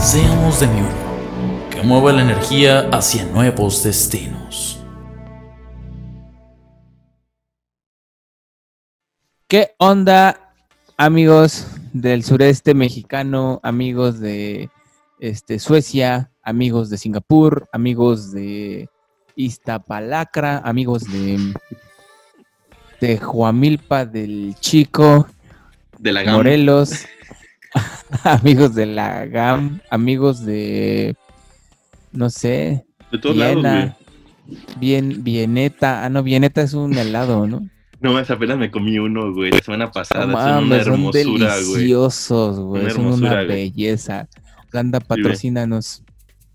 Seamos de mi uno, que mueva la energía hacia nuevos destinos. ¿Qué onda, amigos del sureste mexicano, amigos de este, Suecia, amigos de Singapur, amigos de Iztapalacra, amigos de, de Juamilpa del Chico, De la Morelos, amigos de la GAM, amigos de, no sé, De todos lados, Viena, güey. bien, Vieneta, ah no, Vieneta es un helado, ¿no? No, más apenas me comí uno, güey, la semana pasada. No son una son hermosura, güey. deliciosos, güey, Una son una hermosura, güey. belleza. Anda, patrocínanos.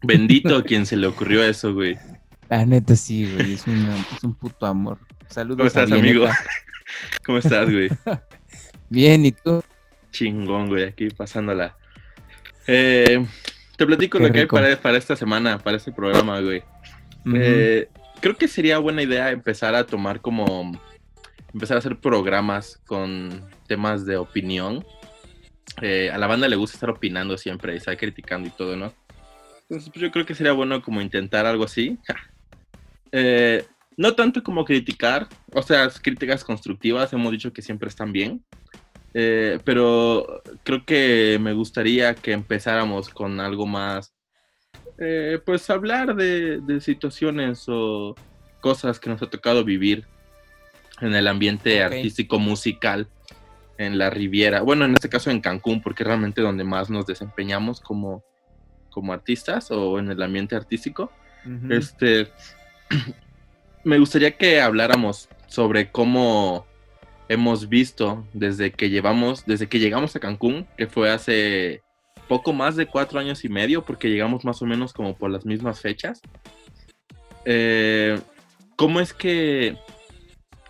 Bendito a quien se le ocurrió eso, güey. La neta sí, güey, es, una- es un puto amor. Saludos ¿Cómo estás, a amigo? ¿Cómo estás, güey? Bien, ¿y tú? Chingón, güey, aquí pasándola. Eh, te platico Qué lo que hay para, para esta semana, para este programa, güey. Eh, creo que sería buena idea empezar a tomar como. Empezar a hacer programas con temas de opinión. Eh, a la banda le gusta estar opinando siempre y estar criticando y todo, ¿no? Entonces, pues, yo creo que sería bueno como intentar algo así. Eh, no tanto como criticar, o sea, críticas constructivas, hemos dicho que siempre están bien. Eh, pero creo que me gustaría que empezáramos con algo más eh, pues hablar de, de situaciones o cosas que nos ha tocado vivir en el ambiente artístico musical en la Riviera, bueno, en este caso en Cancún, porque es realmente donde más nos desempeñamos como, como artistas o en el ambiente artístico. Este, me gustaría que habláramos sobre cómo hemos visto desde que llevamos, desde que llegamos a Cancún, que fue hace poco más de cuatro años y medio, porque llegamos más o menos como por las mismas fechas. Eh, ¿Cómo es que,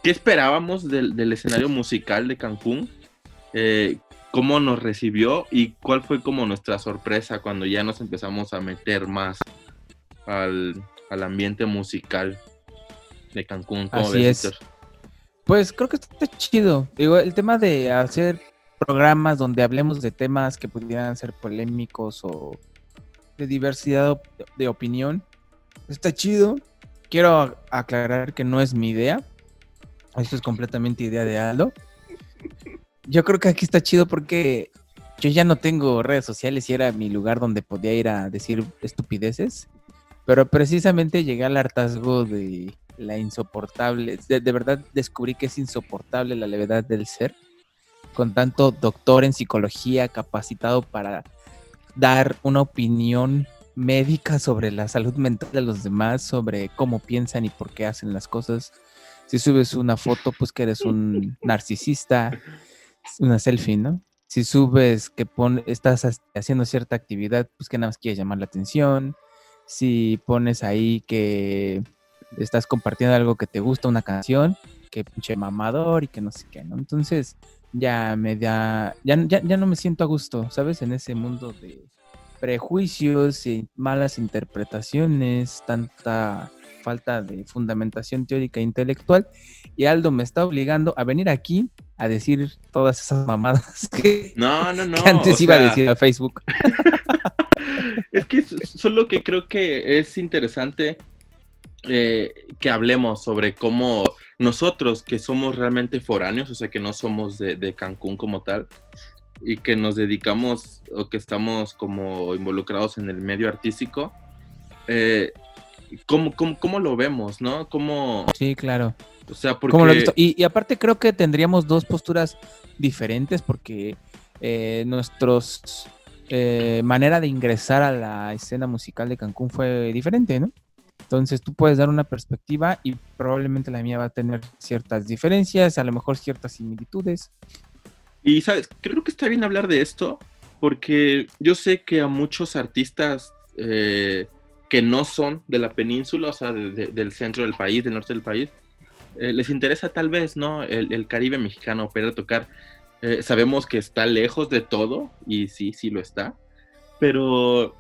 qué esperábamos del, del escenario musical de Cancún? Eh, ¿Cómo nos recibió y cuál fue como nuestra sorpresa cuando ya nos empezamos a meter más al, al ambiente musical de Cancún? ¿Cómo Así ves, es. Víctor? Pues creo que está chido. Digo, el tema de hacer programas donde hablemos de temas que pudieran ser polémicos o de diversidad de opinión, está chido. Quiero aclarar que no es mi idea. Esto es completamente idea de Aldo. Yo creo que aquí está chido porque yo ya no tengo redes sociales y era mi lugar donde podía ir a decir estupideces. Pero precisamente llegué al hartazgo de la insoportable. De, de verdad descubrí que es insoportable la levedad del ser. Con tanto doctor en psicología capacitado para dar una opinión médica sobre la salud mental de los demás, sobre cómo piensan y por qué hacen las cosas. Si subes una foto, pues que eres un narcisista, una selfie, ¿no? Si subes que pon, estás ha- haciendo cierta actividad, pues que nada más quieres llamar la atención. Si pones ahí que estás compartiendo algo que te gusta, una canción, que pinche mamador y que no sé qué, ¿no? Entonces, ya me da, ya, ya, ya no me siento a gusto, ¿sabes? En ese mundo de prejuicios y malas interpretaciones, tanta falta de fundamentación teórica e intelectual. Y Aldo me está obligando a venir aquí a decir todas esas mamadas que, No, no, no. que antes iba a decir a Facebook. Es que solo que creo que es interesante eh, que hablemos sobre cómo nosotros que somos realmente foráneos, o sea, que no somos de, de Cancún como tal, y que nos dedicamos o que estamos como involucrados en el medio artístico, eh, ¿cómo, cómo, cómo lo vemos, no? ¿Cómo, Sí, claro. o sea, porque... ¿Cómo lo has visto? Y, y aparte creo que tendríamos dos posturas diferentes porque eh, nuestros eh, manera de ingresar a la escena musical de Cancún fue diferente, ¿no? Entonces tú puedes dar una perspectiva y probablemente la mía va a tener ciertas diferencias, a lo mejor ciertas similitudes. Y, ¿sabes? Creo que está bien hablar de esto porque yo sé que a muchos artistas eh, que no son de la península, o sea, del centro del país, del norte del país, eh, les interesa tal vez, ¿no? El, Caribe mexicano, poder tocar. Eh, sabemos que está lejos de todo, y sí, sí lo está, pero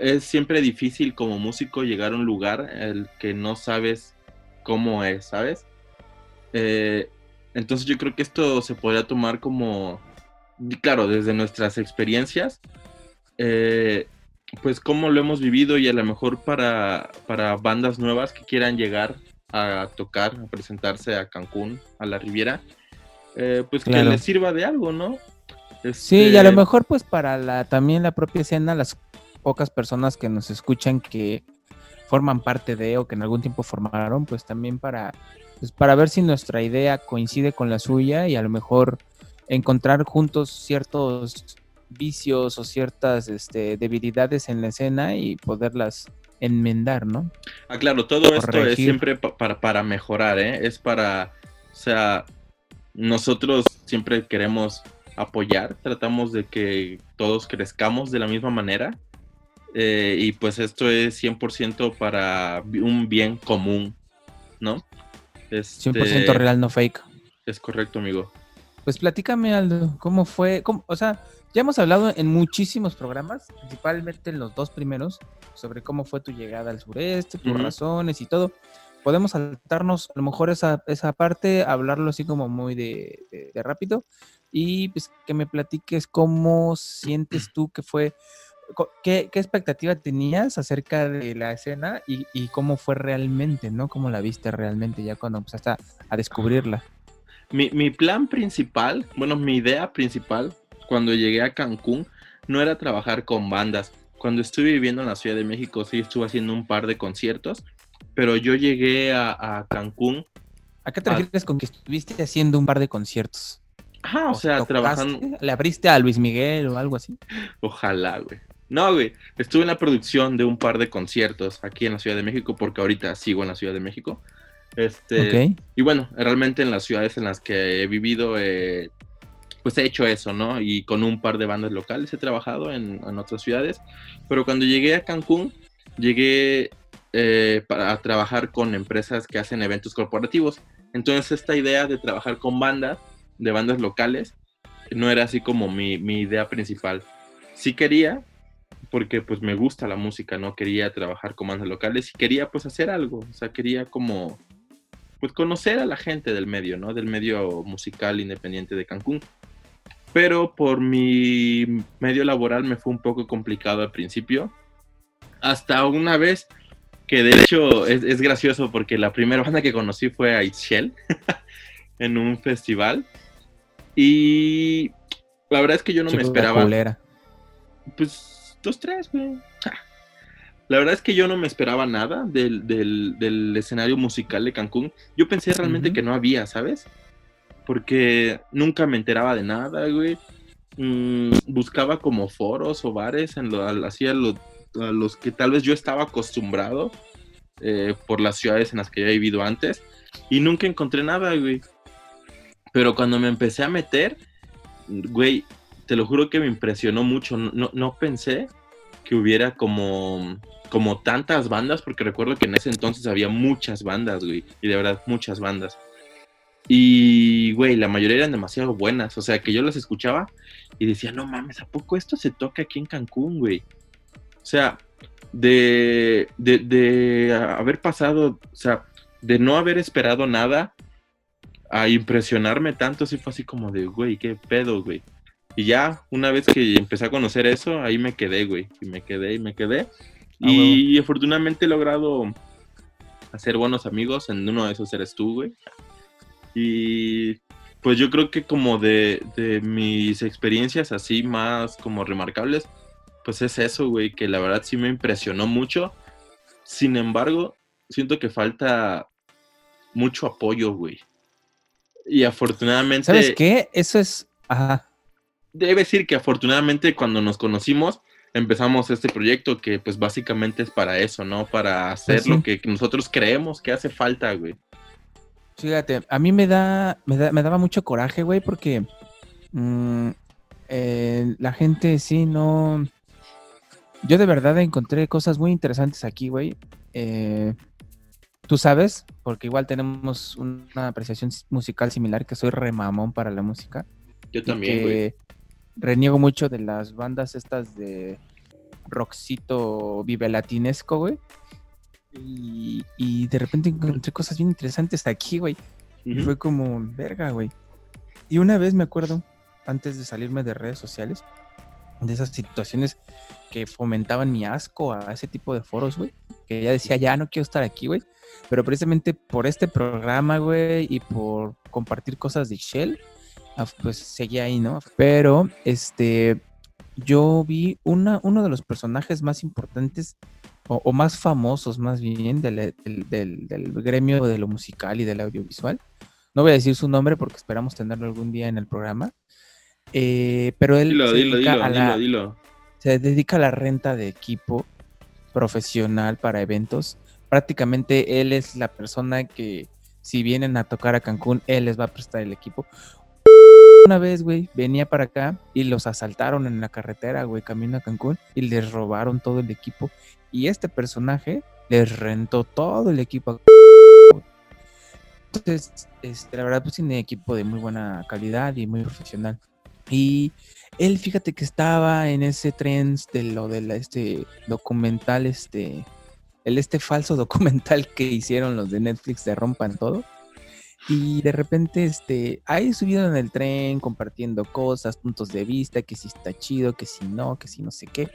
es siempre difícil como músico llegar a un lugar el que no sabes cómo es, ¿sabes? entonces yo creo que esto se podría tomar como claro, desde nuestras experiencias, eh, pues cómo lo hemos vivido y a lo mejor para, para bandas nuevas que quieran llegar a tocar, a presentarse a Cancún, a la Riviera, eh, pues que les sirva de algo, ¿no? Sí, y a lo este mejor pues para la también la propia escena, las pocas personas que nos escuchan que forman parte de o que en algún tiempo formaron, pues también para, pues para ver si nuestra idea coincide con la suya y a lo mejor encontrar juntos ciertos vicios o ciertas este, debilidades en la escena y poderlas enmendar, ¿no? Ah, claro, todo esto es siempre para, para mejorar, ¿eh? Es para, o sea, nosotros siempre queremos apoyar, tratamos de que todos crezcamos de la misma manera eh, y pues esto es 100% para un bien común, ¿no? 100% este real, no fake. Es correcto, amigo. Pues platícame, Aldo, ¿cómo fue? o sea, ya hemos hablado en muchísimos programas, principalmente en los dos primeros, sobre cómo fue tu llegada al sureste, tus razones y todo. Podemos saltarnos a lo mejor esa, esa parte, hablarlo así como muy de, rápido y pues que me platiques cómo sientes tú que fue, qué, qué expectativa tenías acerca de la escena y, y, cómo fue realmente, ¿no? Cómo la viste realmente ya cuando empezaste a descubrirla. Mi, plan principal, bueno, mi idea principal cuando llegué a Cancún no era trabajar con bandas. Cuando estuve viviendo en la Ciudad de México sí estuve haciendo un par de conciertos, pero yo llegué a, Cancún. ¿A qué te refieres con que estuviste haciendo un par de conciertos? Ajá, o, sea, trabajando. ¿Le abriste a Luis Miguel o algo así? Ojalá, güey. No, güey. Estuve en la producción de un par de conciertos aquí en la Ciudad de México, porque ahorita sigo en la Ciudad de México. Este, Y bueno, realmente en las ciudades en las que he vivido, eh, pues he hecho eso, ¿no? Y con un par de bandas locales he trabajado en, otras ciudades. Pero cuando llegué a Cancún, llegué eh, para trabajar con empresas que hacen eventos corporativos. Entonces esta idea de trabajar con bandas, de bandas locales, no era así como mi, mi idea principal. Sí quería, porque pues me gusta la música, ¿no? Quería trabajar con bandas locales y quería pues hacer algo, o sea, quería como pues conocer a la gente del medio, ¿no? Del medio musical independiente de Cancún. Pero por mi medio laboral me fue un poco complicado al principio. Hasta una vez que de hecho es, gracioso porque la primera banda que conocí fue a Itchel en un festival. Y la verdad es que yo no me esperaba. Pues dos, tres, güey. La verdad es que yo no me esperaba nada del, escenario musical de Cancún. Yo pensé realmente que no había, ¿sabes? Porque nunca me enteraba de nada, güey. Mm, buscaba como foros o bares en lo, hacia a los que tal vez yo estaba acostumbrado eh, por las ciudades en las que he vivido antes. Y nunca encontré nada, güey. Pero cuando me empecé a meter, güey, te lo juro que me impresionó mucho. No, no pensé que hubiera como como tantas bandas, porque recuerdo que en ese entonces había muchas bandas, güey, y de verdad muchas bandas. Y, güey, la mayoría eran demasiado buenas, o sea, que yo las escuchaba y decía, no mames, ¿a poco esto se toca aquí en Cancún, güey? O sea, de, de, de haber pasado, o sea, de no haber esperado nada a impresionarme tanto, sí fue así como de, güey, qué pedo, güey. Y ya, una vez que empecé a conocer eso, ahí me quedé, güey. Y me quedé y me quedé. Ah, y afortunadamente he logrado hacer buenos amigos. En uno de esos eres tú, güey. Y pues yo creo que como de, mis experiencias así más como remarcables, pues es eso, güey, que la verdad sí me impresionó mucho. Sin embargo, siento que falta mucho apoyo, güey. Y afortunadamente... ¿Sabes qué? Eso es... Ajá. Debe decir que afortunadamente cuando nos conocimos, empezamos este proyecto que pues básicamente es para eso, ¿no? Para hacer lo que nosotros creemos que hace falta, güey. Fíjate, a mí me da, me, da, me daba mucho coraje, güey, porque mm, eh, la gente sí no. Yo de verdad encontré cosas muy interesantes aquí, güey. Eh, Tú sabes, porque igual tenemos una apreciación musical similar, que soy remamón para la música. Yo también, güey. Reniego mucho de las bandas estas de rockcito vive latinesco, güey. Y, de repente encontré cosas bien interesantes aquí, güey. Y fue como, verga, güey. Y una vez me acuerdo, antes de salirme de redes sociales, de esas situaciones que fomentaban mi asco a ese tipo de foros, güey. Que ya decía, ya no quiero estar aquí, güey. Pero precisamente por este programa, güey, y por compartir cosas de Shell, pues seguía ahí, ¿no? Pero, este, yo vi una, uno de los personajes más importantes o, más famosos, más bien, del, del, gremio de lo musical y del audiovisual. No voy a decir su nombre porque esperamos tenerlo algún día en el programa. Eh, pero él se, dedica a la, se dedica a la renta de equipo profesional para eventos prácticamente él es la persona que si vienen a tocar a Cancún, él les va a prestar el equipo. Una vez, güey, venía para acá y los asaltaron en la carretera, güey, camino a Cancún y les robaron todo el equipo. Y este personaje les rentó todo el equipo. Entonces, este, la verdad, pues tiene equipo de muy buena calidad y muy profesional. Y él, fíjate que estaba en ese tren de lo de este documental, este, el este falso documental que hicieron los de Netflix de Rompan Todo. Y de repente, este, ahí subido en el tren, compartiendo cosas, puntos de vista, que si está chido, que si no, que si no sé qué.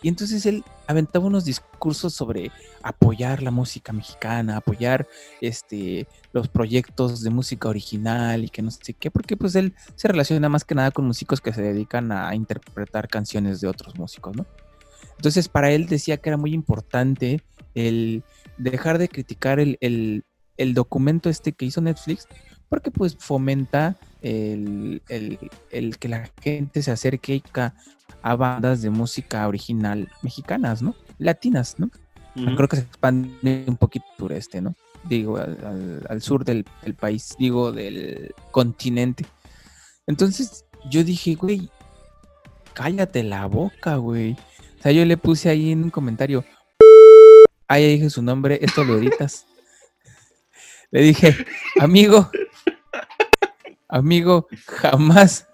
Y entonces él aventaba unos discursos sobre apoyar la música mexicana, apoyar este, los proyectos de música original y que no sé qué, porque pues él se relaciona más que nada con músicos que se dedican a interpretar canciones de otros músicos, ¿no? Entonces, para él decía que era muy importante el dejar de criticar el, documento este que hizo Netflix, porque pues fomenta el, que la gente se acerque a bandas de música original mexicanas, ¿no? Latinas, ¿no? Creo que se expande un poquito sureste, ¿no? Digo, al, sur del, del, país, digo, del continente. Entonces yo dije, güey, cállate la boca, güey. O sea, yo le puse ahí en un comentario, ahí dije su nombre, esto lo editas. Le dije, amigo, amigo, jamás.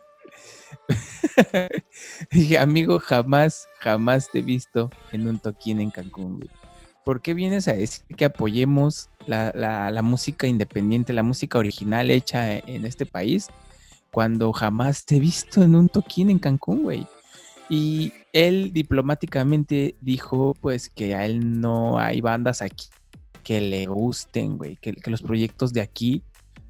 dije, amigo, jamás, jamás te he visto en un toquín en Cancún, güey. ¿Por qué vienes a decir que apoyemos la, la, música independiente, la música original hecha en este país, cuando jamás te he visto en un toquín en Cancún, güey? Y él diplomáticamente dijo pues que a él no hay bandas aquí que le gusten, güey, que, los proyectos de aquí,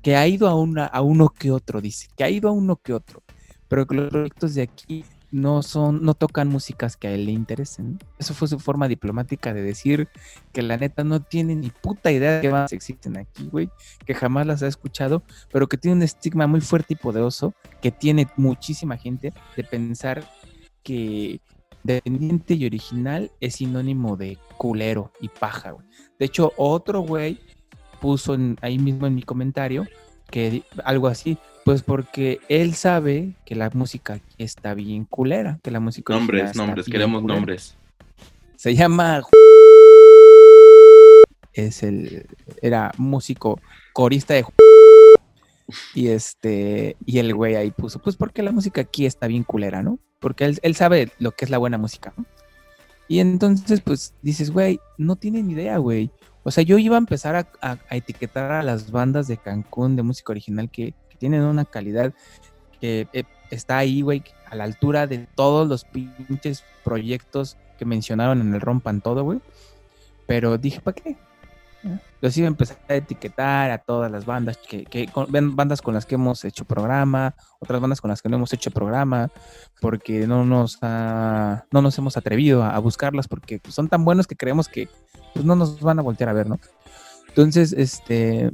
que ha ido a, una, a uno que otro, dice, que ha ido a uno que otro, pero que los proyectos de aquí no son, no tocan músicas que a él le interesen. Eso fue su forma diplomática de decir que la neta no tiene ni puta idea de qué bandas existen aquí, güey, que jamás las ha escuchado, pero que tiene un estigma muy fuerte y poderoso que tiene muchísima gente de pensar que dependiente y original es sinónimo de culero y paja, güey. De hecho, otro güey puso ahí mismo en mi comentario que algo así, pues porque él sabe que la música está bien culera, que la música Nombres, nombres, queremos nombres. Se llama es el era músico corista de y este y el güey ahí puso, pues porque la música aquí está bien culera, ¿no? Porque él, sabe lo que es la buena música. Y entonces, pues dices, güey, no tienen idea, güey. O sea, yo iba a empezar a, etiquetar a las bandas de Cancún de música original que, tienen una calidad que eh, está ahí, güey, a la altura de todos los pinches proyectos que mencionaron en el Rompan Todo, güey. Pero dije, ¿para qué? Los iba a empezar a etiquetar a todas las bandas que, que bandas con las que hemos hecho programa, otras bandas con las que no hemos hecho programa, porque no nos no nos hemos atrevido a, buscarlas porque pues, son tan buenos que creemos que pues, no nos van a voltear a ver, ¿no? Entonces, este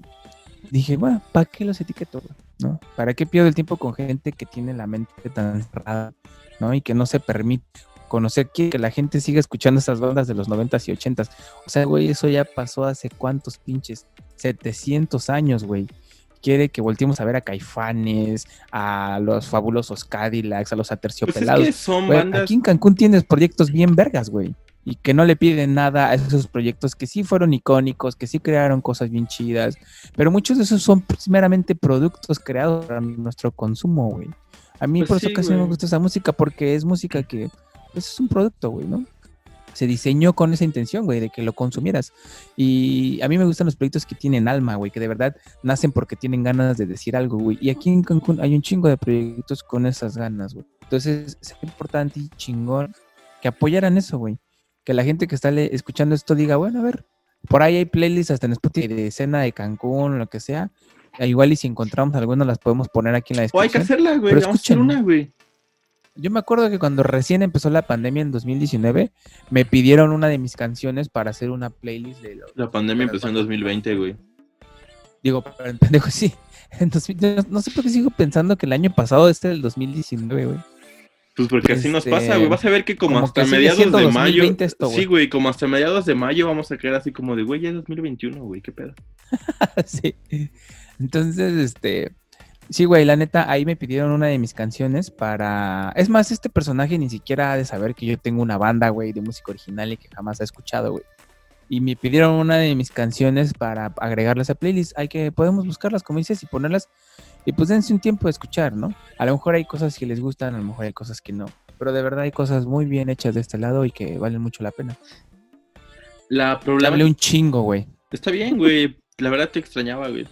dije, bueno, ¿para qué los etiqueto? ¿No? ¿Para qué pierdo el tiempo con gente que tiene la mente tan cerrada, ¿no? Y que no se permite conocer que la gente siga escuchando esas bandas de los 90s y 80s. O sea, güey, eso ya pasó hace cuántos pinches 700 años, güey. quiere que volteemos a ver a Caifanes, a los fabulosos Cadillacs, a los Aterciopelados. Pues es que Güey, bandas. Aquí en Cancún tienes proyectos bien vergas, güey. Y que no le piden nada a esos proyectos que sí fueron icónicos, que sí crearon cosas bien chidas. Pero muchos de esos son meramente productos creados para nuestro consumo, güey. A mí Pues por eso casi me gusta esa música, porque es música que pues, es un producto, güey, ¿no? Se diseñó con esa intención, güey, de que lo consumieras. Y a mí me gustan los proyectos que tienen alma, güey, que de verdad nacen porque tienen ganas de decir algo, güey. Y aquí en Cancún hay un chingo de proyectos con esas ganas, güey. Entonces, es importante y chingón que apoyaran eso, güey. Que la gente que está escuchando esto diga, bueno, a ver, por ahí hay playlists hasta en Spotify de escena de Cancún, lo que sea. Igual y si encontramos algunas las podemos poner aquí en la O hay que descripción. hacerla, güey. Pero Vamos a hacer escuchen. una, güey. Yo me acuerdo que cuando recién empezó la pandemia en 2019, me pidieron una de mis canciones para hacer una playlist de... lo- La pandemia empezó en 2020, güey. Digo, pero pendejo, sí. En 2000 no- sé por qué sigo pensando que el año pasado este del 2019, güey. Pues porque así nos Este, pasa, güey. Vas a ver que como, como hasta que mediados de mayo. 2020 esto, güey. sí, güey, como hasta mediados de mayo vamos a quedar así como de, güey, ya es 2021, güey, qué pedo. sí. Entonces, este. Sí, güey, la neta, ahí me pidieron una de mis canciones para. Es más, este personaje ni siquiera ha de saber que yo tengo una banda, güey, de música original y que jamás ha escuchado, güey. Y me pidieron una de mis canciones para agregarlas a playlist. Hay que, podemos buscarlas, como dices, y ponerlas. Y pues dense un tiempo de escuchar, ¿no? A lo mejor hay cosas que les gustan, a lo mejor hay cosas que no. Pero de verdad hay cosas muy bien hechas de este lado y que valen mucho la pena. La problema un chingo, güey. Está bien, güey. La verdad te extrañaba, güey.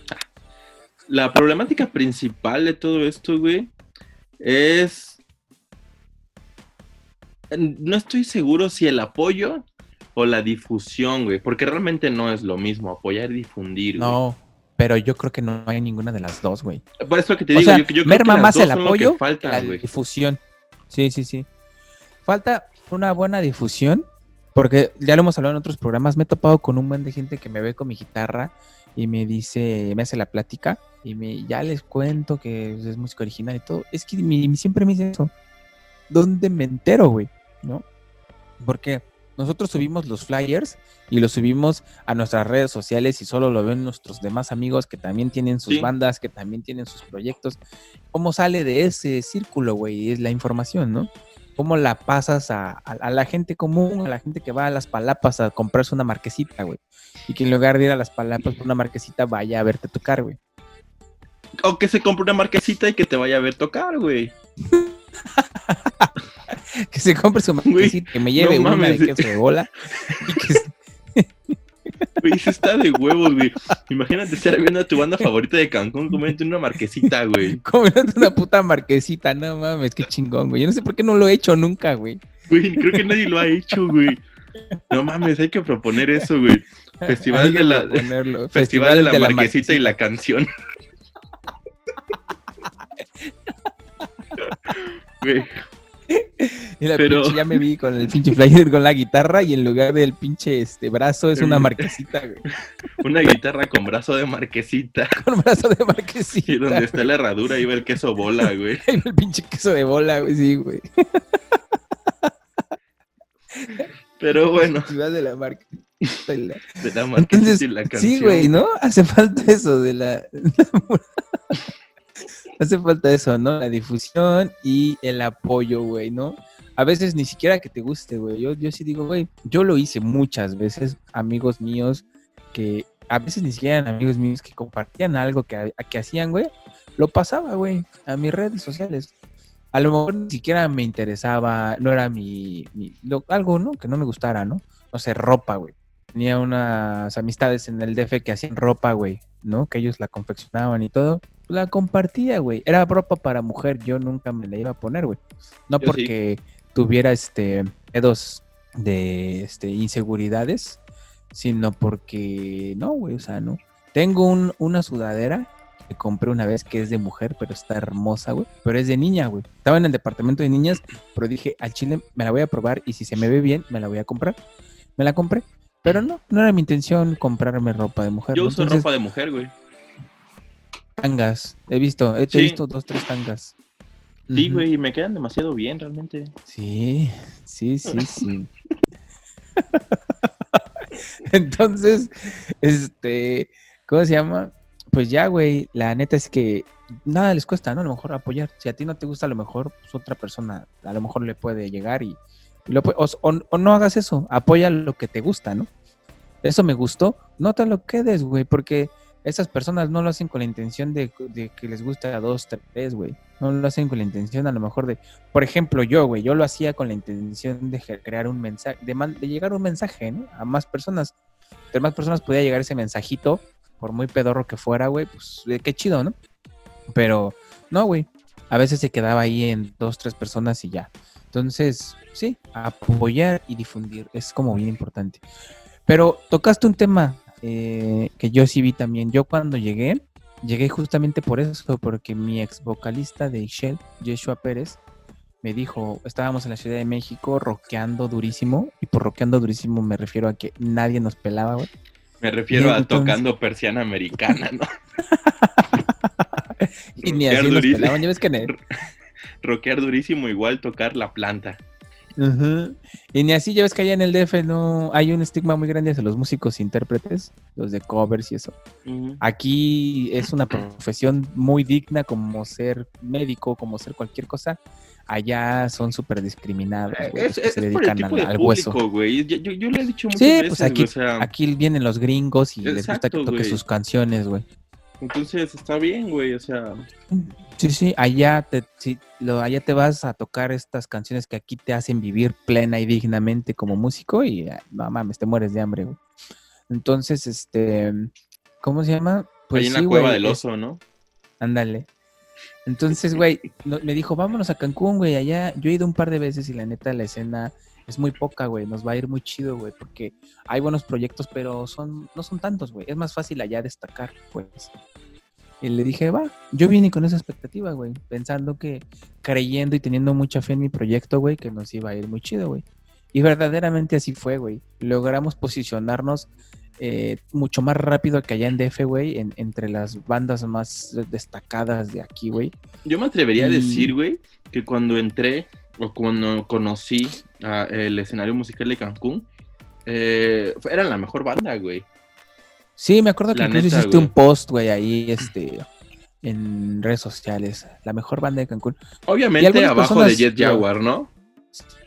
La problemática principal de todo esto, güey, es... No estoy seguro si el apoyo o la difusión, güey, porque realmente no es lo mismo apoyar y difundir, güey. No, pero yo creo que no hay ninguna de las dos, güey. Por eso que te O digo, sea, yo, yo creo que merma más el apoyo que faltan, la güey. difusión. Sí, sí, sí. Falta una buena difusión, porque ya lo hemos hablado en otros programas. Me he topado con un buen de gente que me ve con mi guitarra y me dice, me hace la plática y me, ya les cuento que es música original y todo. Es que mi- siempre me dicen eso. ¿Dónde me entero, güey? ¿No? Porque nosotros subimos los flyers y los subimos a nuestras redes sociales y solo lo ven nuestros demás amigos que también tienen sus Sí. bandas, que también tienen sus proyectos. ¿Cómo sale de ese círculo, güey? Es la información, ¿no? ¿Cómo la pasas a, a- a la gente común, a la gente que va a las palapas a comprarse una marquesita, güey? Y que en lugar de ir a las palapas por una marquesita vaya a verte tocar, güey. O que se compre una marquesita y que te vaya a ver tocar, güey. Que se compre su marquesita, que me lleve no una mames. de queso de bola. y que Güey, eso está de huevos, güey. Imagínate estar viendo a tu banda favorita de Cancún comiendo una marquesita, güey. comiéndote una puta marquesita, no mames, qué chingón, güey. Yo no sé por qué no lo he hecho nunca, güey. Güey, creo que nadie lo ha hecho, güey. No mames, hay que proponer eso, güey. Festival de la-. Festival de la, marquesita y la canción. Güey, Y la Pero- pinche, ya me vi con el pinche flyer con la guitarra y en lugar del pinche este brazo es una marquesita, güey. una guitarra con brazo de marquesita. Con brazo de marquesita. Y donde está la herradura iba el queso bola, güey. Ahí va el pinche queso de bola, güey, sí, güey. Pero bueno, de la la- de la marquesita Entonces, y la canción. sí, güey, ¿no? Hace falta eso de la... Hace falta eso, ¿no? La difusión y el apoyo, güey, ¿no? A veces ni siquiera que te guste, güey. Yo, yo sí digo, güey, yo lo hice muchas veces, amigos míos que a veces ni siquiera eran amigos míos que compartían algo que, que hacían, güey. Lo pasaba, güey, a mis redes sociales. A lo mejor ni siquiera me interesaba, no era mi, mi- lo- algo, ¿no? Que no me gustara, ¿no? No sé, ropa, güey. Tenía unas amistades en el DF que hacían ropa, güey, ¿no? Que ellos la confeccionaban y todo. La compartía, güey. Era ropa para mujer, yo nunca me la iba a poner, güey. No Yo sí. Tuviera este pedos de este inseguridades, sino porque no, güey, o sea, no. Tengo un- una sudadera que compré una vez que es de mujer, pero está hermosa, güey. Pero es de niña, güey. Estaba en el departamento de niñas, pero dije, al chile me la voy a probar y si se me ve bien, me la voy a comprar. Me la compré. Pero no, no era mi intención comprarme ropa de mujer. Yo ¿no? uso Entonces, ropa de mujer, güey. tangas. He visto, he Sí. visto dos, tres tangas. Sí, güey, y me quedan demasiado bien, realmente. Sí, sí, sí, sí. Entonces, este, ¿cómo se llama? pues ya, güey, la neta es que nada les cuesta, ¿no? A lo mejor apoyar. Si a ti no te gusta, a lo mejor pues, otra persona a lo mejor le puede llegar y, y lo, o no hagas eso, apoya lo que te gusta, ¿no? Eso me gustó, no te lo quedes, güey, porque esas personas no lo hacen con la intención de, de que les guste a dos, tres, güey. No lo hacen con la intención a lo mejor de, por ejemplo, yo, güey, yo lo hacía con la intención de crear un mensaje, de, de llegar un mensaje, ¿no? A más personas. Entre más personas podía llegar ese mensajito, por muy pedorro que fuera, güey, pues qué chido, ¿no? Pero no, güey. A veces se quedaba ahí en dos, tres personas y ya. Entonces, sí, apoyar y difundir es como bien importante. Pero tocaste un tema eh, que yo sí vi también. Yo cuando llegué, llegué justamente por eso, porque mi ex vocalista de Shell, Joshua Pérez, me dijo, estábamos en la Ciudad de México rockeando durísimo, y por rockeando durísimo me refiero a que nadie nos pelaba, güey. Me refiero a entonces- tocando persiana americana, ¿no? Y ni Rockear así nos durísimo. pelaban, ya ves que en el- Rockear durísimo, igual tocar la planta. Y ni así, ya ves que allá en el DF no hay un estigma muy grande hacia los músicos intérpretes, los de covers y eso. Aquí es una profesión muy digna como ser médico, como ser cualquier cosa. Allá son súper discriminados, güey, los Es, que es- se es por el dedican tipo al, de al hueso. público, güey. Yo, yo, yo lo he dicho muchas Sí, veces, pues aquí, o sea, aquí vienen los gringos y les gusta que toque sus canciones, güey. Entonces está bien, güey, o sea, Sí, sí, allá te, sí, lo, allá te vas a tocar estas canciones que aquí te hacen vivir plena y dignamente como músico y ah, no mames, te mueres de hambre, güey. Entonces, este, ¿cómo se llama? en la sí, cueva güey, del oso, ¿no? Ándale. Entonces, güey, no- me dijo, vámonos a Cancún, güey, allá. Yo he ido un par de veces y la neta la escena es muy poca, güey. Nos va a ir muy chido, güey, porque hay buenos proyectos, pero son no son tantos, güey. Es más fácil allá destacar, pues. Y le dije, va, yo vine con esa expectativa, güey, pensando que, creyendo y teniendo mucha fe en mi proyecto, güey, que nos iba a ir muy chido, güey. Y verdaderamente así fue, güey. Logramos posicionarnos eh, mucho más rápido que allá en DF, güey, en- entre las bandas más destacadas de aquí, güey. Yo me atrevería a decir, güey, que cuando entré o cuando conocí a el escenario musical de Cancún, eh, eran la mejor banda, güey. Sí, me acuerdo que La incluso neta, hiciste güey. un post, güey, ahí, este, en redes sociales. La mejor banda de Cancún. Obviamente abajo personas de Jet Jaguar, ¿no?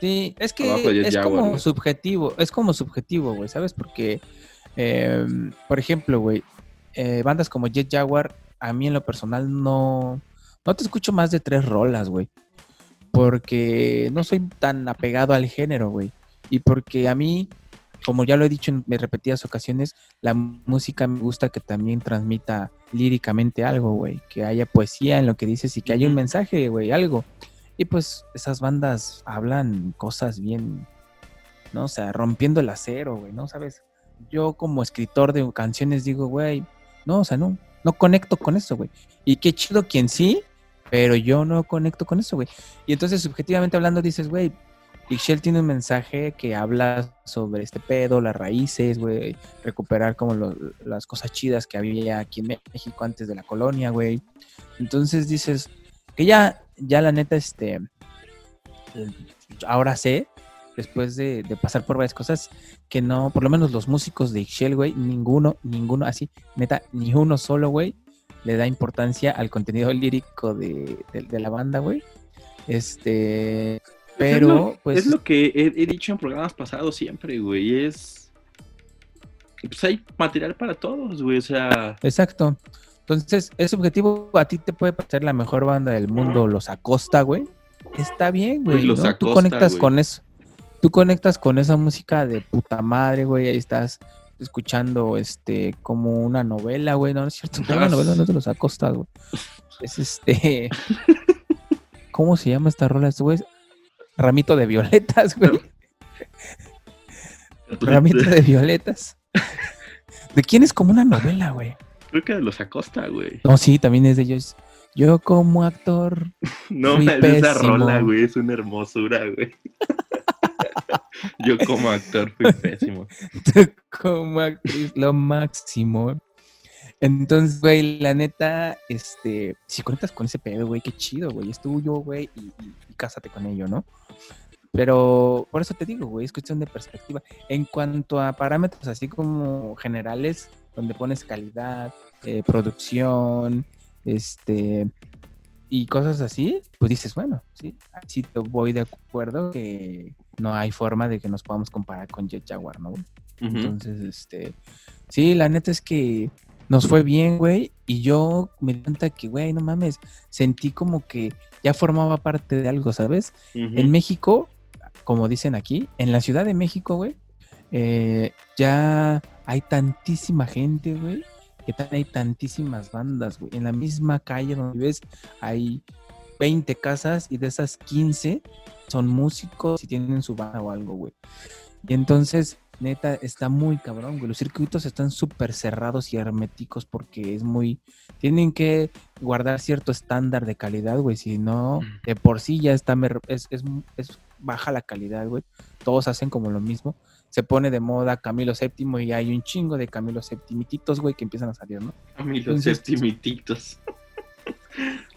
Sí, es que Abajo de Jet es Jaguar, como güey. subjetivo, es como subjetivo, güey, ¿sabes? Porque, eh, por ejemplo, güey, eh, bandas como Jet Jaguar, a mí en lo personal no, no te escucho más de tres rolas, güey. Porque no soy tan apegado al género, güey. Y porque a mí, como ya lo he dicho en repetidas ocasiones, la música me gusta que también transmita líricamente algo, güey. Que haya poesía en lo que dices y que haya un mensaje, güey, algo. Y pues esas bandas hablan cosas bien, ¿no? O sea, rompiendo el acero, güey, ¿no? ¿Sabes? Yo como escritor de canciones digo, güey, no, o sea, no, no conecto con eso, güey. Y qué chido quien sí, pero yo no conecto con eso, güey. Y entonces, subjetivamente hablando, dices, güey, Ixchel tiene un mensaje que habla sobre este pedo, las raíces, güey, recuperar como las cosas chidas que había aquí en México antes de la colonia, güey. Entonces dices, que ya, ya la neta, este, ahora sé, después de, de pasar por varias cosas, que no, por lo menos los músicos de Ixchel, güey, ninguno, ninguno, así, neta, ni uno solo, güey, le da importancia al contenido lírico de, de- de la banda, güey. Este, pero, es lo, pues, es lo que he, he dicho en programas pasados siempre, güey. Es. Pues hay material para todos, güey. O sea, exacto. Entonces, es subjetivo, a ti te puede parecer la mejor banda del mundo, Los Acosta, güey. Está bien, güey. Güey, Los ¿no? Tú Acosta, conectas güey. con eso. Tú conectas con esa música de puta madre, güey. Ahí estás escuchando este como una novela, güey. No, no es cierto. Ah, Una novela no de los Acosta, güey. Es este. ¿Cómo se llama esta rola? Este güey Ramito de violetas, güey. Ramito de violetas. ¿De quién es como una novela, güey? creo que de los Acosta, güey. No, sí, también es de ellos. Yo como actor. No, es esa rola, güey. Es una hermosura, güey. Yo como actor fui pésimo. como actriz, lo máximo. Entonces, güey, la neta, este, si conectas con ese pedo, güey, qué chido, güey, es tuyo, güey, y, y- cásate con ello, ¿no? Pero por eso te digo, güey, es cuestión de perspectiva. En cuanto a parámetros así como generales, donde pones calidad, eh, producción, este, y cosas así, pues dices, bueno, sí, sí te voy de acuerdo que no hay forma de que nos podamos comparar con Jet Jaguar, ¿no? Entonces, este, sí, la neta es que nos fue bien, güey, y yo me di cuenta que, güey, no mames, sentí como que ya formaba parte de algo, ¿sabes? En México, como dicen aquí, en la Ciudad de México, güey, eh, ya hay tantísima gente, güey, que hay tantísimas bandas, güey. En la misma calle donde ves, hay 20 casas y de esas 15 son músicos y tienen su banda o algo, güey. Y entonces, neta, está muy cabrón, güey. Los circuitos están súper cerrados y herméticos porque es muy... Tienen que guardar cierto estándar de calidad, güey. Si no, de por sí ya está... Es, es, es baja la calidad, güey. Todos hacen como lo mismo. Se pone de moda Camilo VII y hay un chingo de Camilo Septimititos, güey, que empiezan a salir, ¿no? Camilo Septimititos.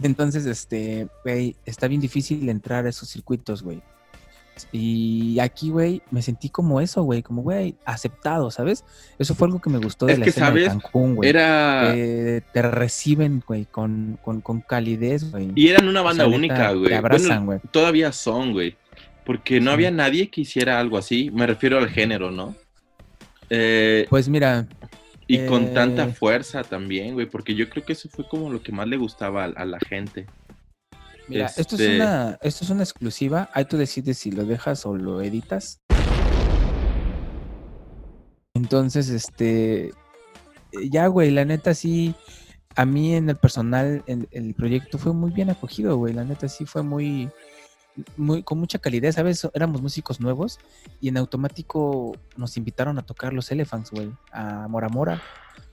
Entonces, este, güey, está bien difícil entrar a esos circuitos, güey. Y aquí, güey, me sentí como eso, güey, como, güey, aceptado, ¿sabes? Eso fue algo que me gustó de la escena de Cancún, güey. Era... te reciben, güey, con, calidez, güey. Y eran una banda única, güey. Te abrazan, güey. todavía son, güey. Porque no había nadie que hiciera algo así. Me refiero al género, ¿no? Eh, pues mira. Y con tanta eh, fuerza también, güey. Porque yo creo que eso fue como lo que más le gustaba a la gente. Mira, esto, es este una, esto es una exclusiva. Ahí tú decides si lo dejas o lo editas. Entonces, este. Ya, güey, la neta sí. A mí en el personal, en, el proyecto fue muy bien acogido, güey. La neta sí fue muy. Muy, con mucha calidad, ¿sabes? Éramos músicos nuevos y en automático nos invitaron a tocar los Elephants, güey, a Mora Mora.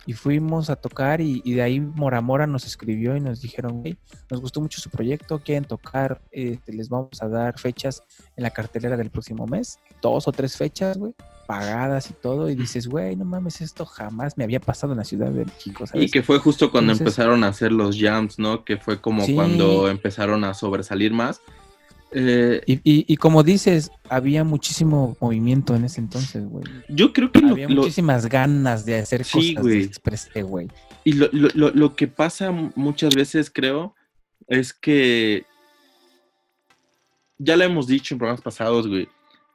Y fuimos a tocar y, de ahí Mora Mora nos escribió y nos dijeron, hey, nos gustó mucho su proyecto, quieren tocar, este, les vamos a dar fechas en la cartelera del próximo mes, dos o tres fechas, güey, pagadas y todo, y dices, güey, no mames, esto jamás me había pasado en la Ciudad de México, Y que fue justo cuando empezaron a hacer los jams, ¿no? Que fue como cuando empezaron a sobresalir más eh, y, como dices, había muchísimo movimiento en ese entonces, güey. Yo creo que había muchísimas ganas de hacer cosas güey. de güey. Y lo, que pasa muchas veces, creo, es que ya lo hemos dicho en programas pasados, güey.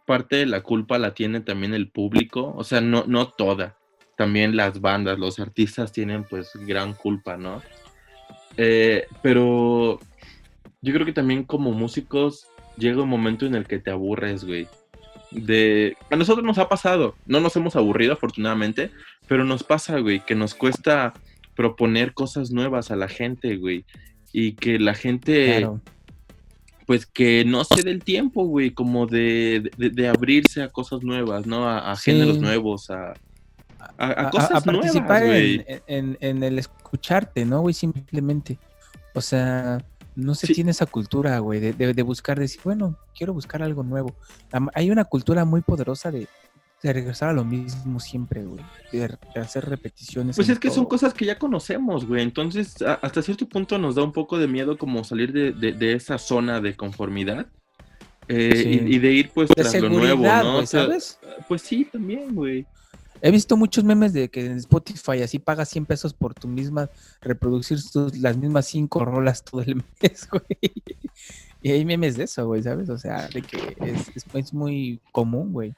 Parte de la culpa la tiene también el público, o sea, no, no toda. También las bandas, los artistas tienen pues gran culpa, ¿no? Eh, pero yo creo que también como músicos llega un momento en el que te aburres, güey. De... A nosotros nos ha pasado, no nos hemos aburrido afortunadamente, pero nos pasa, güey, que nos cuesta proponer cosas nuevas a la gente, güey. Y que la gente, pues que no se dé el tiempo, güey, como de, de, abrirse a cosas nuevas, ¿no? A, géneros nuevos, a, a, cosas a, participar en, en, en, el escucharte, ¿no, güey? Simplemente. O sea, no se tiene esa cultura, güey, de, de, buscar, decir, bueno, quiero buscar algo nuevo. Hay una cultura muy poderosa de, regresar a lo mismo siempre, güey, de, hacer repeticiones. Pues es que son cosas que ya conocemos, güey, entonces hasta cierto punto nos da un poco de miedo como salir de, esa zona de conformidad. Eh, y, de ir pues tras lo nuevo, ¿no? ¿sabes? pues sí, también, güey. He visto muchos memes de que en Spotify así pagas 100 pesos por tu misma reproducir las mismas 5 rolas todo el mes, güey. Y hay memes de eso, güey, ¿sabes? O sea, de que es, es, muy común, güey.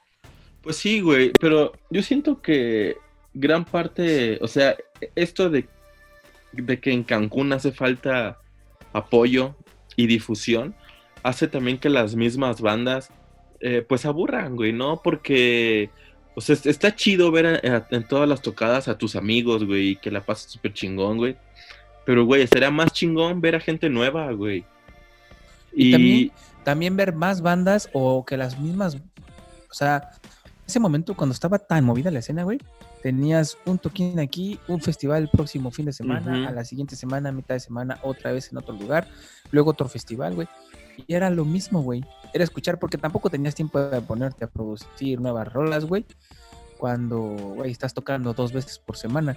Pues sí, güey, pero yo siento que gran parte, o sea, esto de, de que en Cancún hace falta apoyo y difusión, hace también que las mismas bandas, eh, pues aburran, güey, ¿no? Porque o sea, está chido ver en todas las tocadas a tus amigos, güey, que la pases súper chingón, güey. Pero, güey, sería más chingón ver a gente nueva, güey. Y, también, ver más bandas o que las mismas. O sea, ese momento cuando estaba tan movida la escena, güey, tenías un toquín aquí, un festival el próximo fin de semana, a la siguiente semana, mitad de semana, otra vez en otro lugar, luego otro festival, güey. Y era lo mismo, güey. Era escuchar porque tampoco tenías tiempo de ponerte a producir nuevas rolas, güey. Cuando, güey, estás tocando dos veces por semana.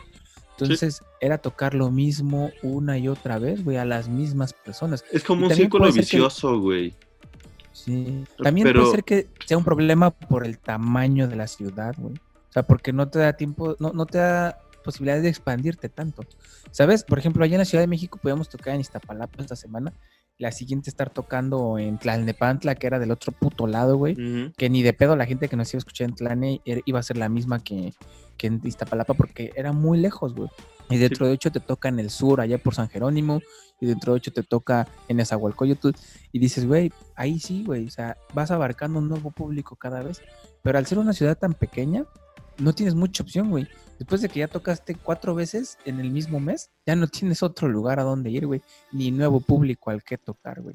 Entonces era tocar lo mismo una y otra vez, güey, a las mismas personas. Es como un círculo vicioso, güey. Sí. También puede ser que sea un problema por el tamaño de la ciudad, güey. O sea, porque no te da tiempo, no, no te da posibilidades de expandirte tanto. ¿Sabes? Por ejemplo, allá en la Ciudad de México podíamos tocar en Iztapalapa esta semana. La siguiente estar tocando en Tlalnepantla, que era del otro puto lado, güey. Que ni de pedo la gente que nos iba a escuchar en Tlane er- iba a ser la misma que, que en Iztapalapa porque era muy lejos, güey. Y dentro de ocho te toca en el sur, allá por San Jerónimo, y dentro de ocho te toca en Esahualcoyotl, y dices, güey, ahí sí, güey, o sea, vas abarcando un nuevo público cada vez, pero al ser una ciudad tan pequeña, no tienes mucha opción, güey. Después de que ya tocaste cuatro veces en el mismo mes, ya no tienes otro lugar a donde ir, güey, ni nuevo público al que tocar, güey.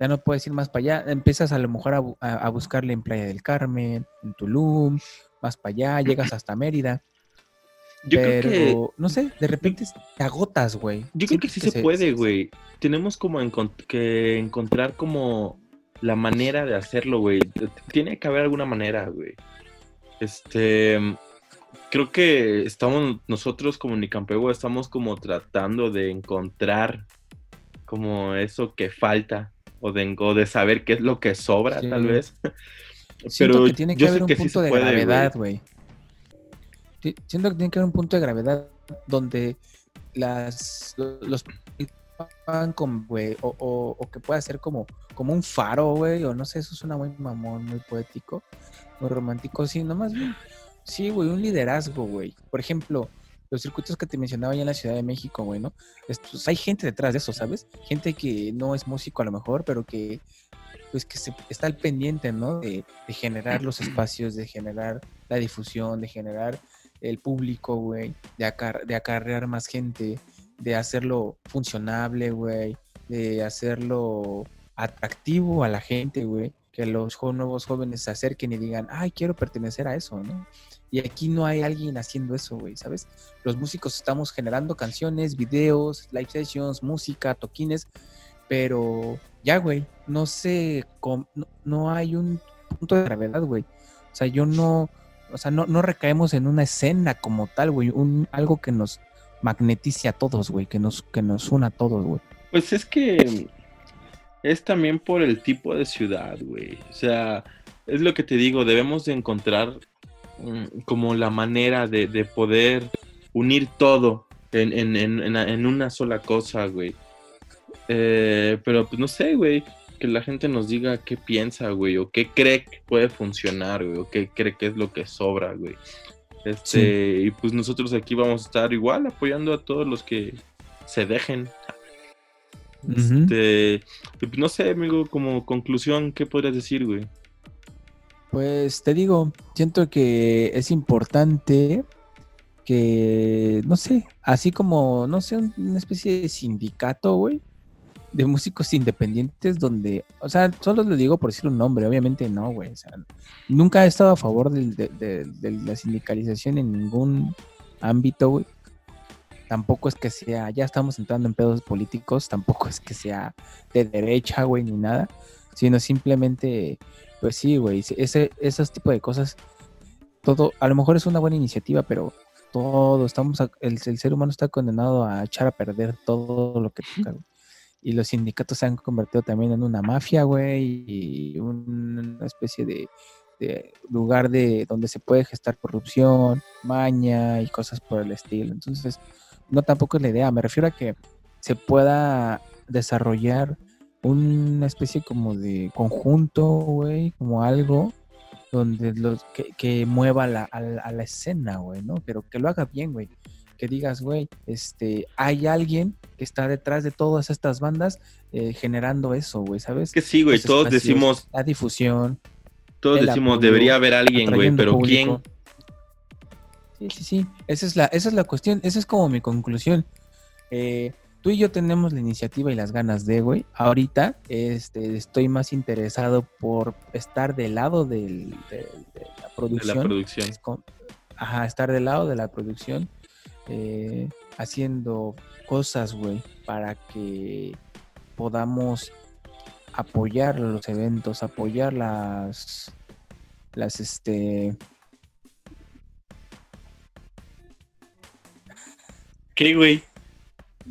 Ya no puedes ir más para allá, empiezas a lo mejor a, bu- a- a buscarle en Playa del Carmen, en Tulum, más para allá, llegas hasta Mérida. Yo pero, creo que no sé, de repente te agotas, güey. Yo creo que sí se puede, güey. Tenemos como encont- que encontrar como la manera de hacerlo, güey. Tiene que haber alguna manera, güey. Este, creo que estamos nosotros como Nicampegua estamos como tratando de encontrar como eso que falta o de, o de saber qué es lo que sobra, Sí. tal vez. Siento Pero que tiene que yo haber un que punto de puede, gravedad, güey. Siento que tiene que haber un punto de gravedad donde las lo- los con, güey, o, o- que pueda ser como, como un faro, güey, o no sé, eso suena muy mamón, muy poético, muy romántico, sí, nomás bien, sí, güey, un liderazgo, güey. Por ejemplo, los circuitos que te mencionaba ya en la Ciudad de México, güey, ¿no? Es- pues, hay gente detrás de eso, ¿sabes? Gente que no es músico a lo mejor, pero que pues que se, está al pendiente, ¿no? De, de generar los espacios, de generar la difusión, de generar el público, güey, de, acar- de acarrear más gente, de hacerlo funcionable, güey, de hacerlo atractivo a la gente, güey, que los nuevos jóvenes se acerquen y digan, ay, quiero pertenecer a eso, ¿no? Y aquí no hay alguien haciendo eso, güey, ¿sabes? Los músicos estamos generando canciones, videos, live sessions, música, toquines, pero ya, güey, no sé, no hay un punto de gravedad, güey. O sea, yo no, o sea, no, no recaemos en una escena como tal, güey, un, algo que nos magnetice a todos, güey, que nos, que nos una a todos, güey. Pues es que es también por el tipo de ciudad, güey. O sea, es lo que te digo, debemos de encontrar mm, como la manera de, de poder unir todo en, en- en- en- en una sola cosa, güey. Eh, pero pues no sé, güey, que la gente nos diga qué piensa, güey, o qué cree que puede funcionar, güey, o qué cree que es lo que sobra, güey. Este, y pues nosotros aquí vamos a estar igual apoyando a todos los que se dejen. Este, y pues, no sé, amigo, como conclusión, ¿qué podrías decir, güey? Pues te digo, siento que es importante que, no sé, así como, no sé, un- una especie de sindicato, güey, de músicos independientes donde, o sea, solo le digo por decir un nombre, obviamente no, güey, o sea, nunca he estado a favor del- de, de- de la sindicalización en ningún ámbito, güey. Tampoco es que sea, ya estamos entrando en pedos políticos, tampoco es que sea de derecha, güey, ni nada, sino simplemente pues sí, güey, ese, esos tipos de cosas, todo, a lo mejor es una buena iniciativa, pero todo, estamos, a- el, el ser humano está condenado a echar a perder todo lo que toca, güey. Y los sindicatos se han convertido también en una mafia, güey, y un- una especie de, lugar de donde se puede gestar corrupción, maña y cosas por el estilo. Entonces, no tampoco es la idea, me refiero a que se pueda desarrollar una especie como de conjunto, güey, como algo donde los que, que mueva la, a la escena, güey, ¿no? Pero que lo haga bien, güey. Que digas, güey, este, hay alguien que está detrás de todas estas bandas eh, generando eso, güey, ¿sabes? Que sí, güey, todos espacios, decimos, La difusión. todos decimos, apoyo, debería haber alguien, güey, pero público. ¿quién? Sí, sí, sí. Esa es la, esa es la cuestión. Esa es como mi conclusión. Eh, tú y yo tenemos la iniciativa y las ganas de, güey. Ahorita este, estoy más interesado por estar del lado del- de, de la De producción. la producción. Es Ajá, estar del lado de la producción. Eh, haciendo cosas, güey, para que podamos apoyar los eventos, apoyar las, las, este, ¿Qué, güey?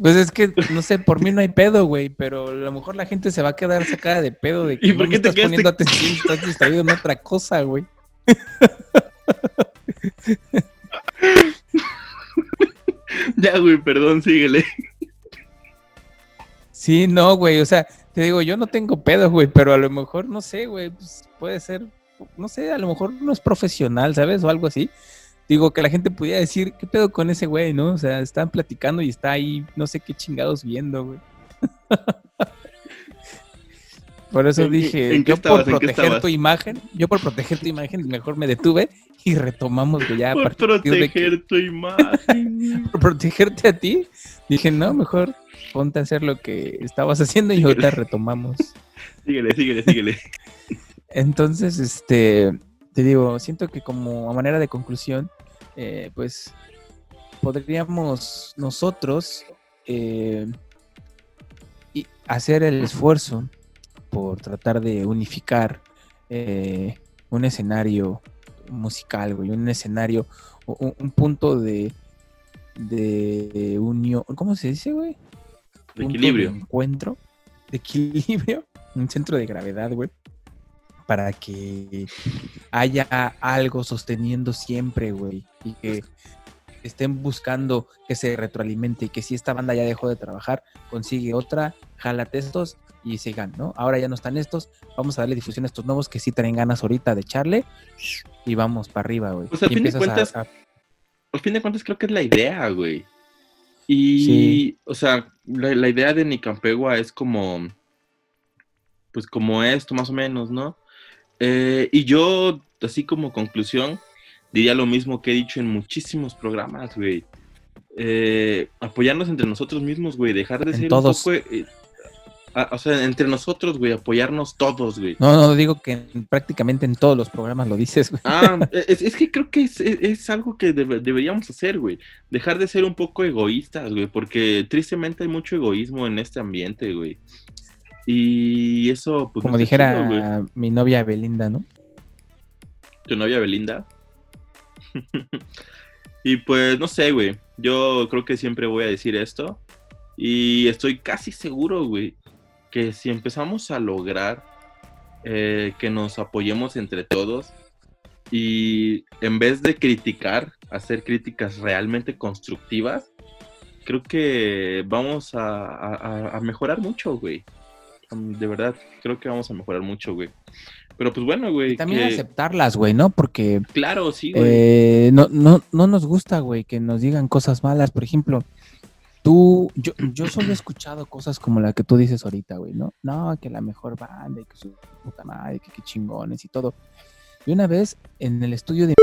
Pues es que, no sé, por mí no hay pedo, güey, pero a lo mejor la gente se va a quedar sacada de pedo de que ¿Y por no qué me te estás poniendo atención, estás distraído en otra cosa, güey. ya, güey, perdón, síguele. Sí, no, güey, o sea, te digo, yo no tengo pedo, güey, pero a lo mejor, no sé, güey, pues puede ser, no sé, a lo mejor no es profesional, ¿sabes? O algo así. Digo, que la gente pudiera decir, ¿qué pedo con ese güey, no? O sea, están platicando y está ahí, no sé qué chingados viendo, güey. Por eso ¿En- dije, en qué yo estabas? por ¿En qué proteger tu imagen, yo por proteger tu imagen, mejor me detuve y retomamos, güey, ya a Por partir de que- proteger tu imagen. por protegerte a ti, dije, no, mejor ponte a hacer lo que estabas haciendo y ahorita retomamos. síguele, síguele, síguele. Entonces, este, te digo, siento que como a manera de conclusión, eh, pues podríamos nosotros eh, y hacer el esfuerzo por tratar de unificar eh, un escenario musical, güey, un escenario, un, un punto de, de unión, ¿cómo se dice, güey? De equilibrio. de encuentro, de equilibrio, un centro de gravedad, güey, para que haya algo sosteniendo siempre, güey, y que estén buscando que se retroalimente y que si esta banda ya dejó de trabajar, consigue otra, jálate estos y sigan, ¿no? Ahora ya no están estos, vamos a darle difusión a estos nuevos que sí traen ganas ahorita de echarle y vamos para arriba, güey. Pues, al Y fin de empiezas a- cuentas, a- Al fin de cuentas creo que es la idea, güey. Y, Sí. o sea, la, la idea de Nicampegua es como, pues como esto más o menos, ¿no? Eh, y yo, así como conclusión, diría lo mismo que he dicho en muchísimos programas, güey. Eh, apoyarnos entre nosotros mismos, güey. Dejar de En ser todos. un poco... eh, o sea, entre nosotros, güey. Apoyarnos todos, güey. No, no, digo que en- prácticamente en todos los programas lo dices, güey. Ah, es, es que creo que es, es- es algo que debe- deberíamos hacer, güey. Dejar de ser un poco egoístas, güey, porque tristemente hay mucho egoísmo en este ambiente, güey. Y eso, pues. Como no chido, dijera mi novia Belinda, ¿no? Tu novia Belinda. y pues, no sé, güey. Yo creo que siempre voy a decir esto. Y estoy casi seguro, güey, que si empezamos a lograr eh, que nos apoyemos entre todos y en vez de criticar, hacer críticas realmente constructivas, creo que vamos a, a- mejorar mucho, güey. De verdad, creo que vamos a mejorar mucho, güey. Pero pues bueno, güey. Y también que- aceptarlas, güey, ¿no? Porque Claro, sí, güey. eh, no, no, no nos gusta, güey, que nos digan cosas malas. Por ejemplo, tú, yo, yo solo he escuchado cosas como la que tú dices ahorita, güey, ¿no? No, que la mejor banda y que su puta madre, que qué chingones y todo. Y una vez en el estudio de...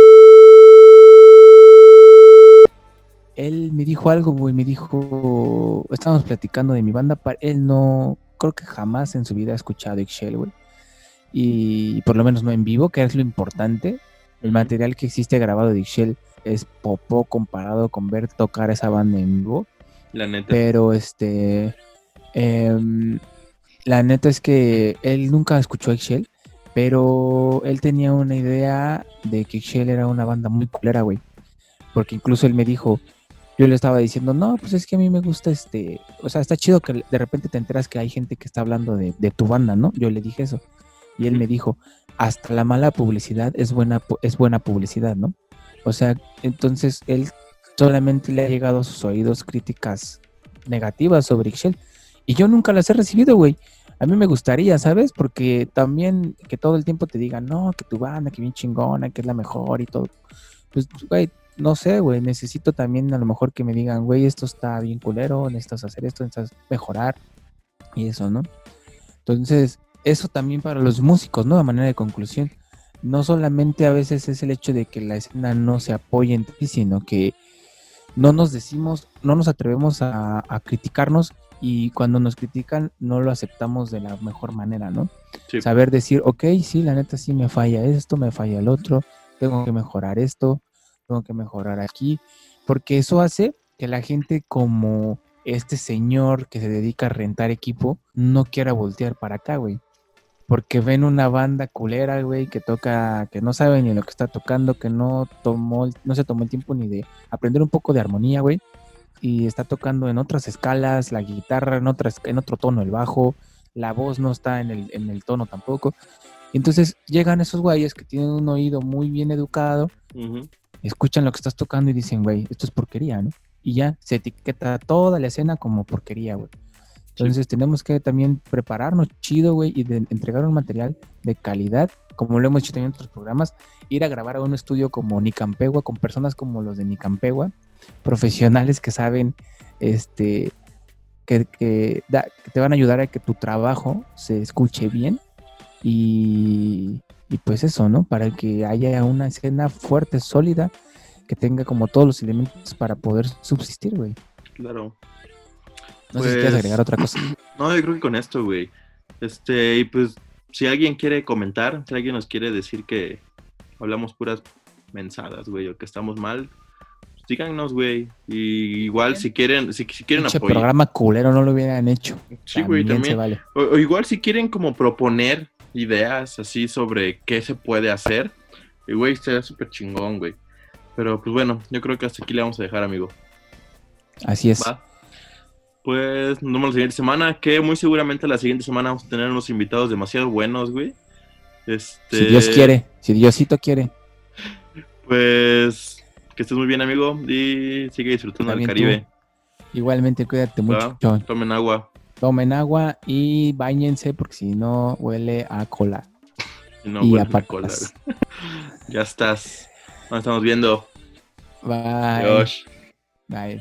Él me dijo algo, güey, me dijo... Estábamos platicando de mi banda, él no... Creo que jamás en su vida ha escuchado Excel, güey. Y por lo menos no en vivo, que es lo importante. El material que existe grabado de Ixchel es popó comparado con ver tocar esa banda en vivo. La neta. Pero este. em, la neta es que él nunca escuchó a Ixchel, pero él tenía una idea de que Ixchel era una banda muy culera, güey. Porque incluso él me dijo. Yo le estaba diciendo, no, pues es que a mí me gusta este. O sea, está chido que de repente te enteras que hay gente que está hablando de, de tu banda, ¿no? Yo le dije eso. Y él me dijo, hasta la mala publicidad es buena, es buena publicidad, ¿no? O sea, entonces él solamente le ha llegado a sus oídos críticas negativas sobre Ixchel. Y yo nunca las he recibido, güey. A mí me gustaría, ¿sabes? Porque también que todo el tiempo te digan, no, que tu banda, que bien chingona, que es la mejor y todo. Pues, güey, no sé, güey. Necesito también a lo mejor que me digan, güey, esto está bien culero, necesitas hacer esto, necesitas mejorar. Y eso, ¿no? Entonces, eso también para los músicos, ¿no? A manera de conclusión. No solamente a veces es el hecho de que la escena no se apoye entre sí, sino que no nos decimos, no nos atrevemos a, a criticarnos y cuando nos critican no lo aceptamos de la mejor manera, ¿no? Sí. Saber decir, ok, sí, la neta sí me falla esto, me falla el otro, tengo que mejorar esto, tengo que mejorar aquí, porque eso hace que la gente como este señor que se dedica a rentar equipo no quiera voltear para acá, güey. Porque ven una banda culera, güey, que toca, que no sabe ni lo que está tocando, que no tomó, no se tomó el tiempo ni de aprender un poco de armonía, güey. Y está tocando en otras escalas, la guitarra en, otras, en otro tono, el bajo, la voz no está en el, en el tono tampoco. Y entonces llegan esos güeyes que tienen un oído muy bien educado, escuchan lo que estás tocando y dicen, güey, esto es porquería, ¿no? y ya se etiqueta toda la escena como porquería, güey. Entonces tenemos que también prepararnos chido, güey, y de entregar un material de calidad, como lo hemos hecho también en otros programas, ir a grabar a un estudio como Nicampegua, con personas como los de Nicampegua, profesionales que saben, este, que, que, que te van a ayudar a que tu trabajo se escuche bien y, y pues eso, ¿no? Para que haya una escena fuerte, sólida, que tenga como todos los elementos para poder subsistir, güey. Claro. No sé si quieres Pues, agregar otra cosa. No, yo creo que con esto, güey. Este, y pues, si alguien quiere comentar, si alguien nos quiere decir que hablamos puras mensadas, güey, o que estamos mal, pues díganos, güey. Y igual, si quieren, si, si quieren apoyar. programa culero no lo hubieran hecho. Sí, güey, También se también. vale. O, o igual si quieren como proponer ideas así sobre qué se puede hacer, y güey, sería súper chingón, güey. Pero pues bueno, yo creo que hasta aquí le vamos a dejar, amigo. Así es. Va. Pues nos vemos la siguiente semana, que muy seguramente la siguiente semana vamos a tener unos invitados demasiado buenos, güey. Este, Si Dios quiere, si Diosito quiere. Pues que estés muy bien, amigo, y sigue disfrutando del Caribe. Igualmente, cuídate mucho. Tomen agua. Tomen agua y bañense porque si no huele a cola y no y huele a cola. Ya estás. Nos estamos viendo. Bye. Adiós. Bye.